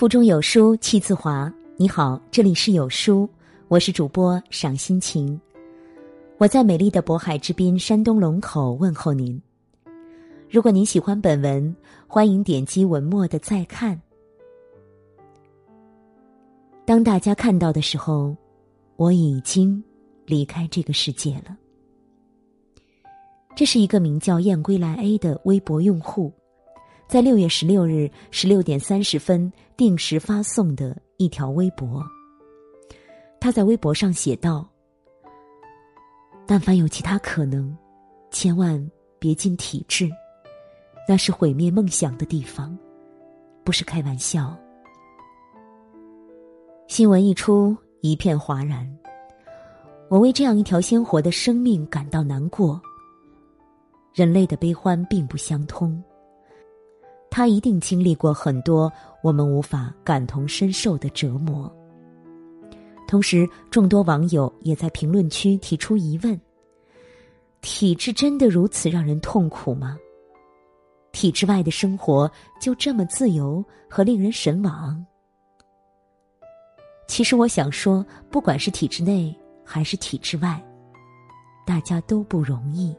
腹中有书气自华。你好，这里是有书，我是主播赏心情。我在美丽的渤海之滨山东龙口问候您。如果您喜欢本文，欢迎点击文末的再看。当大家看到的时候，我已经离开这个世界了。这是一个名叫燕归来 A 的微博用户。在六月十六日十六点三十分定时发送的一条微博，他在微博上写道：“但凡有其他可能，千万别进体制，那是毁灭梦想的地方，不是开玩笑。”新闻一出，一片哗然。我为这样一条鲜活的生命感到难过。人类的悲欢并不相通。他一定经历过很多我们无法感同身受的折磨。同时，众多网友也在评论区提出疑问：体制真的如此让人痛苦吗？体制外的生活就这么自由和令人神往？其实，我想说，不管是体制内还是体制外，大家都不容易。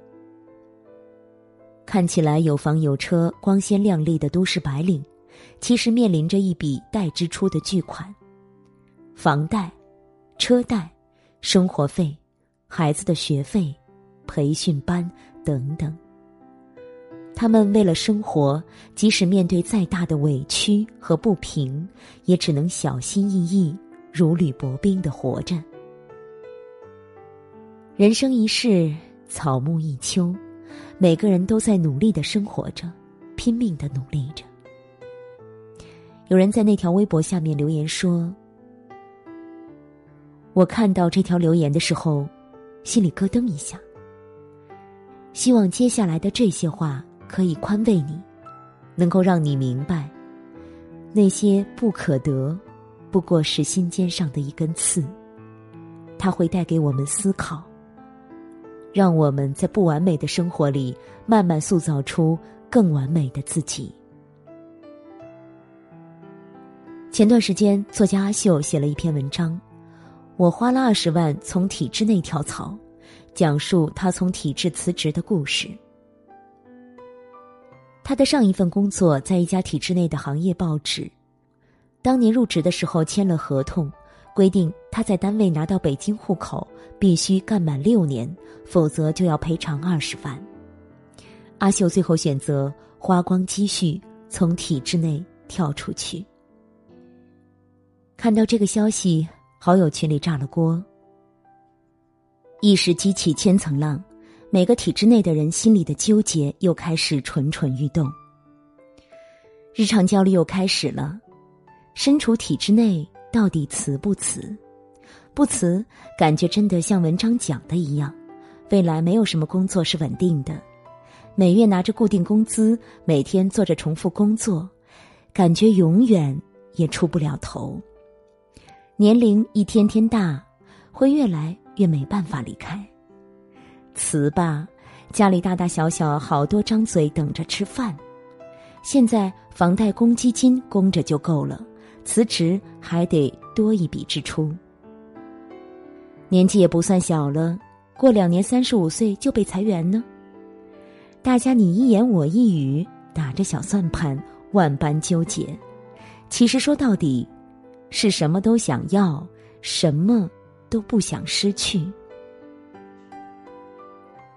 看起来有房有车、光鲜亮丽的都市白领，其实面临着一笔待支出的巨款：房贷、车贷、生活费、孩子的学费、培训班等等。他们为了生活，即使面对再大的委屈和不平，也只能小心翼翼、如履薄冰的活着。人生一世，草木一秋。每个人都在努力的生活着，拼命的努力着。有人在那条微博下面留言说：“我看到这条留言的时候，心里咯噔一下。希望接下来的这些话可以宽慰你，能够让你明白，那些不可得，不过是心尖上的一根刺，它会带给我们思考。”让我们在不完美的生活里，慢慢塑造出更完美的自己。前段时间，作家阿秀写了一篇文章，我花了二十万从体制内跳槽，讲述他从体制辞职的故事。他的上一份工作在一家体制内的行业报纸，当年入职的时候签了合同。规定他在单位拿到北京户口必须干满六年，否则就要赔偿二十万。阿秀最后选择花光积蓄从体制内跳出去。看到这个消息，好友群里炸了锅。一时激起千层浪，每个体制内的人心里的纠结又开始蠢蠢欲动，日常焦虑又开始了。身处体制内。到底辞不辞？不辞，感觉真的像文章讲的一样，未来没有什么工作是稳定的，每月拿着固定工资，每天做着重复工作，感觉永远也出不了头。年龄一天天大，会越来越没办法离开。辞吧，家里大大小小好多张嘴等着吃饭，现在房贷公积金供着就够了。辞职还得多一笔支出，年纪也不算小了，过两年三十五岁就被裁员呢。大家你一言我一语，打着小算盘，万般纠结。其实说到底，是什么都想要，什么都不想失去。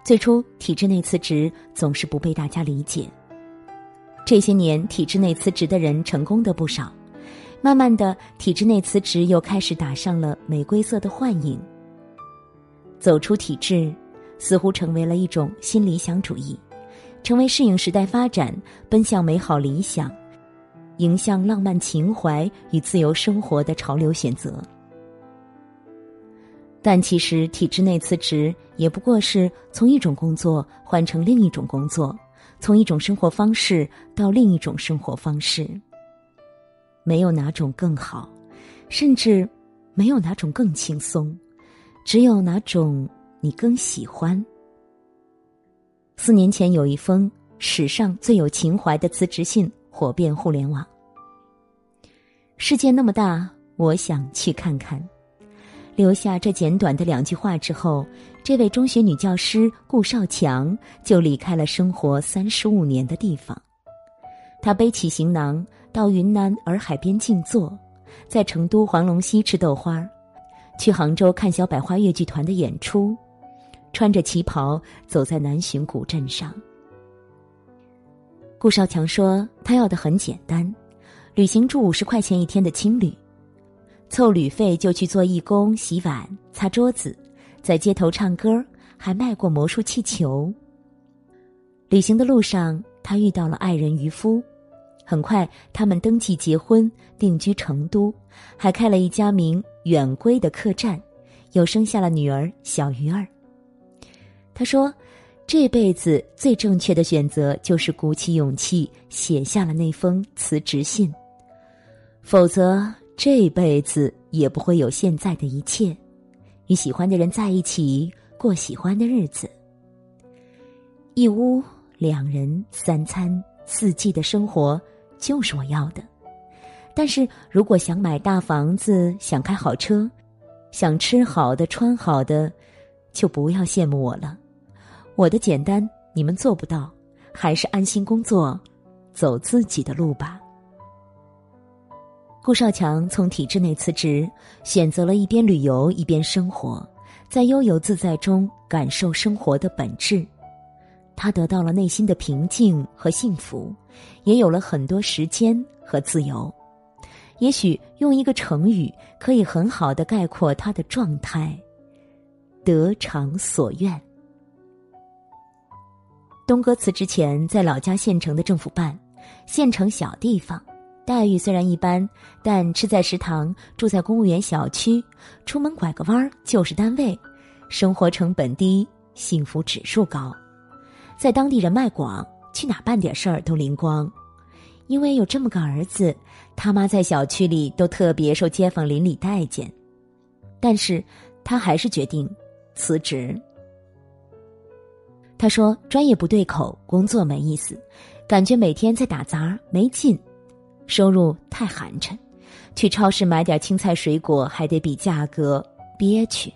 最初体制内辞职总是不被大家理解，这些年体制内辞职的人成功的不少。慢慢的，体制内辞职又开始打上了玫瑰色的幻影。走出体制，似乎成为了一种新理想主义，成为适应时代发展、奔向美好理想、迎向浪漫情怀与自由生活的潮流选择。但其实，体制内辞职也不过是从一种工作换成另一种工作，从一种生活方式到另一种生活方式。没有哪种更好，甚至没有哪种更轻松，只有哪种你更喜欢。四年前有一封史上最有情怀的辞职信火遍互联网。世界那么大，我想去看看。留下这简短的两句话之后，这位中学女教师顾少强就离开了生活三十五年的地方。他背起行囊，到云南洱海边静坐，在成都黄龙溪吃豆花儿，去杭州看小百花越剧团的演出，穿着旗袍走在南浔古镇上。顾少强说：“他要的很简单，旅行住五十块钱一天的青旅。”凑旅费就去做义工，洗碗、擦桌子，在街头唱歌，还卖过魔术气球。旅行的路上，他遇到了爱人渔夫，很快他们登记结婚，定居成都，还开了一家名“远归”的客栈，又生下了女儿小鱼儿。他说：“这辈子最正确的选择就是鼓起勇气写下了那封辞职信，否则。”这辈子也不会有现在的一切，与喜欢的人在一起过喜欢的日子。一屋两人三餐四季的生活就是我要的。但是如果想买大房子、想开好车、想吃好的、穿好的，就不要羡慕我了。我的简单你们做不到，还是安心工作，走自己的路吧。顾少强从体制内辞职，选择了一边旅游一边生活，在悠游自在中感受生活的本质。他得到了内心的平静和幸福，也有了很多时间和自由。也许用一个成语可以很好的概括他的状态：得偿所愿。东哥辞职前在老家县城的政府办，县城小地方。待遇虽然一般，但吃在食堂，住在公务员小区，出门拐个弯儿就是单位，生活成本低，幸福指数高，在当地人脉广，去哪办点事儿都灵光。因为有这么个儿子，他妈在小区里都特别受街坊邻里待见，但是他还是决定辞职。他说：“专业不对口，工作没意思，感觉每天在打杂，没劲。”收入太寒碜，去超市买点青菜水果还得比价格，憋屈。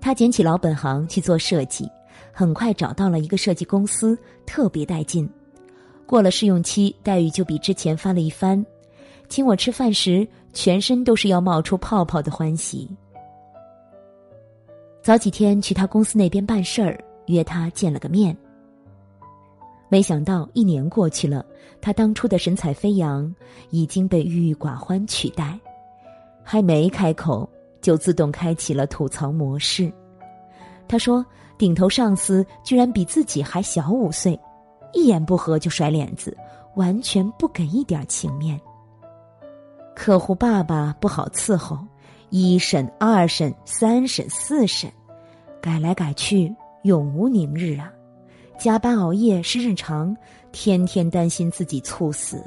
他捡起老本行去做设计，很快找到了一个设计公司，特别带劲。过了试用期，待遇就比之前翻了一番。请我吃饭时，全身都是要冒出泡泡的欢喜。早几天去他公司那边办事儿，约他见了个面。没想到一年过去了，他当初的神采飞扬已经被郁郁寡欢取代，还没开口就自动开启了吐槽模式。他说：“顶头上司居然比自己还小五岁，一言不合就甩脸子，完全不给一点情面。客户爸爸不好伺候，一审、二审、三审、四审，改来改去，永无宁日啊！”加班熬夜是日常，天天担心自己猝死。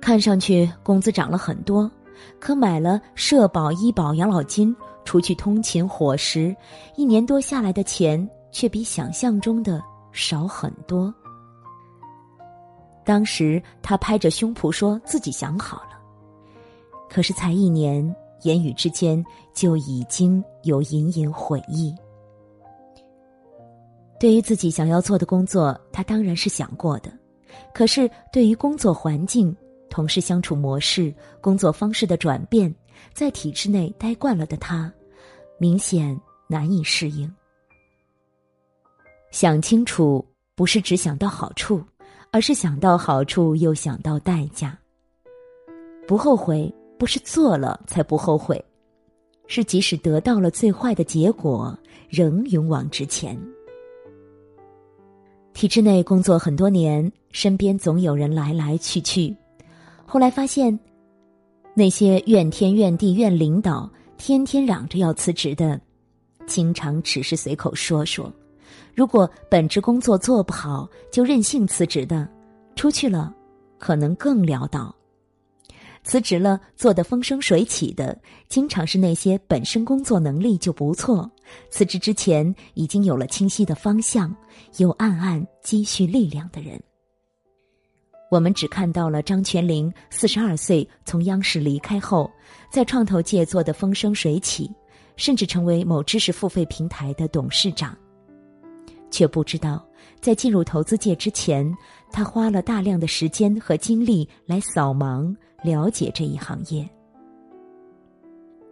看上去工资涨了很多，可买了社保、医保、养老金，除去通勤伙食，一年多下来的钱却比想象中的少很多。当时他拍着胸脯说自己想好了，可是才一年，言语之间就已经有隐隐悔意。对于自己想要做的工作，他当然是想过的。可是，对于工作环境、同事相处模式、工作方式的转变，在体制内待惯了的他，明显难以适应。想清楚，不是只想到好处，而是想到好处又想到代价。不后悔，不是做了才不后悔，是即使得到了最坏的结果，仍勇往直前。体制内工作很多年，身边总有人来来去去。后来发现，那些怨天怨地怨领导、天天嚷着要辞职的，经常只是随口说说；如果本职工作做不好就任性辞职的，出去了可能更潦倒。辞职了，做得风生水起的，经常是那些本身工作能力就不错，辞职之前已经有了清晰的方向，又暗暗积蓄力量的人。我们只看到了张泉灵四十二岁从央视离开后，在创投界做的风生水起，甚至成为某知识付费平台的董事长，却不知道在进入投资界之前，他花了大量的时间和精力来扫盲了解这一行业。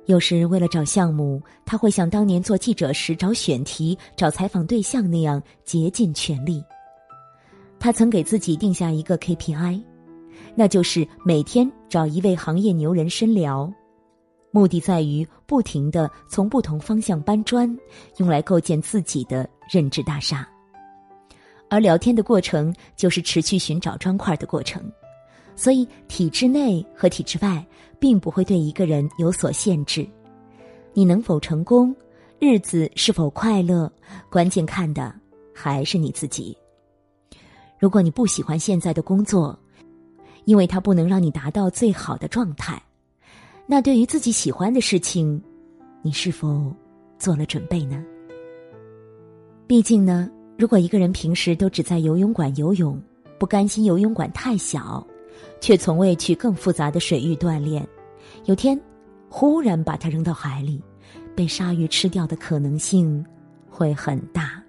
有时为了找项目，他会像当年做记者时找选题、找采访对象那样竭尽全力。他曾给自己定下一个 KPI，那就是每天找一位行业牛人深聊，目的在于不停的从不同方向搬砖，用来构建自己的认知大厦。而聊天的过程就是持续寻找砖块的过程，所以体制内和体制外并不会对一个人有所限制。你能否成功，日子是否快乐，关键看的还是你自己。如果你不喜欢现在的工作，因为它不能让你达到最好的状态，那对于自己喜欢的事情，你是否做了准备呢？毕竟呢，如果一个人平时都只在游泳馆游泳，不甘心游泳馆太小，却从未去更复杂的水域锻炼，有天忽然把他扔到海里，被鲨鱼吃掉的可能性会很大。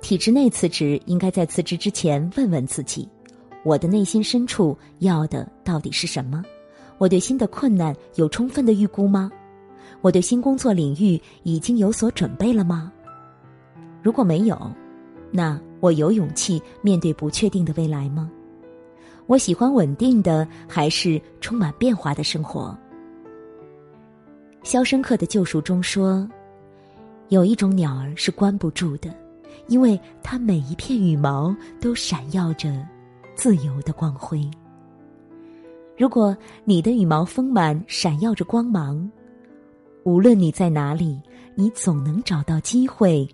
体制内辞职，应该在辞职之前问问自己：我的内心深处要的到底是什么？我对新的困难有充分的预估吗？我对新工作领域已经有所准备了吗？如果没有，那我有勇气面对不确定的未来吗？我喜欢稳定的，还是充满变化的生活？《肖申克的救赎》中说，有一种鸟儿是关不住的。因为它每一片羽毛都闪耀着自由的光辉。如果你的羽毛丰满，闪耀着光芒，无论你在哪里，你总能找到机会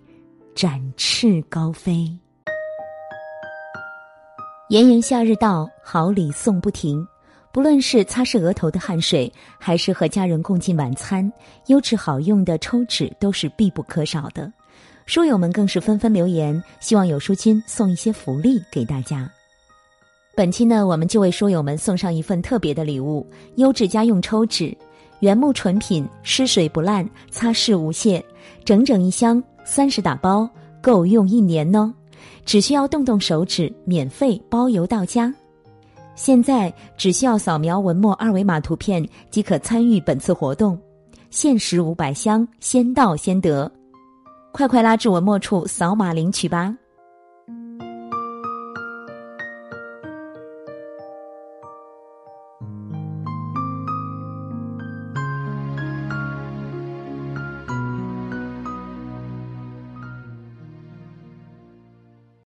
展翅高飞。炎炎夏日到，好礼送不停。不论是擦拭额头的汗水，还是和家人共进晚餐，优质好用的抽纸都是必不可少的。书友们更是纷纷留言，希望有书君送一些福利给大家。本期呢，我们就为书友们送上一份特别的礼物——优质家用抽纸，原木纯品，湿水不烂，擦拭无屑，整整一箱，三十打包，够用一年呢。只需要动动手指，免费包邮到家。现在只需要扫描文末二维码图片即可参与本次活动，限时五百箱，先到先得。快快拉至文末处扫码领取吧。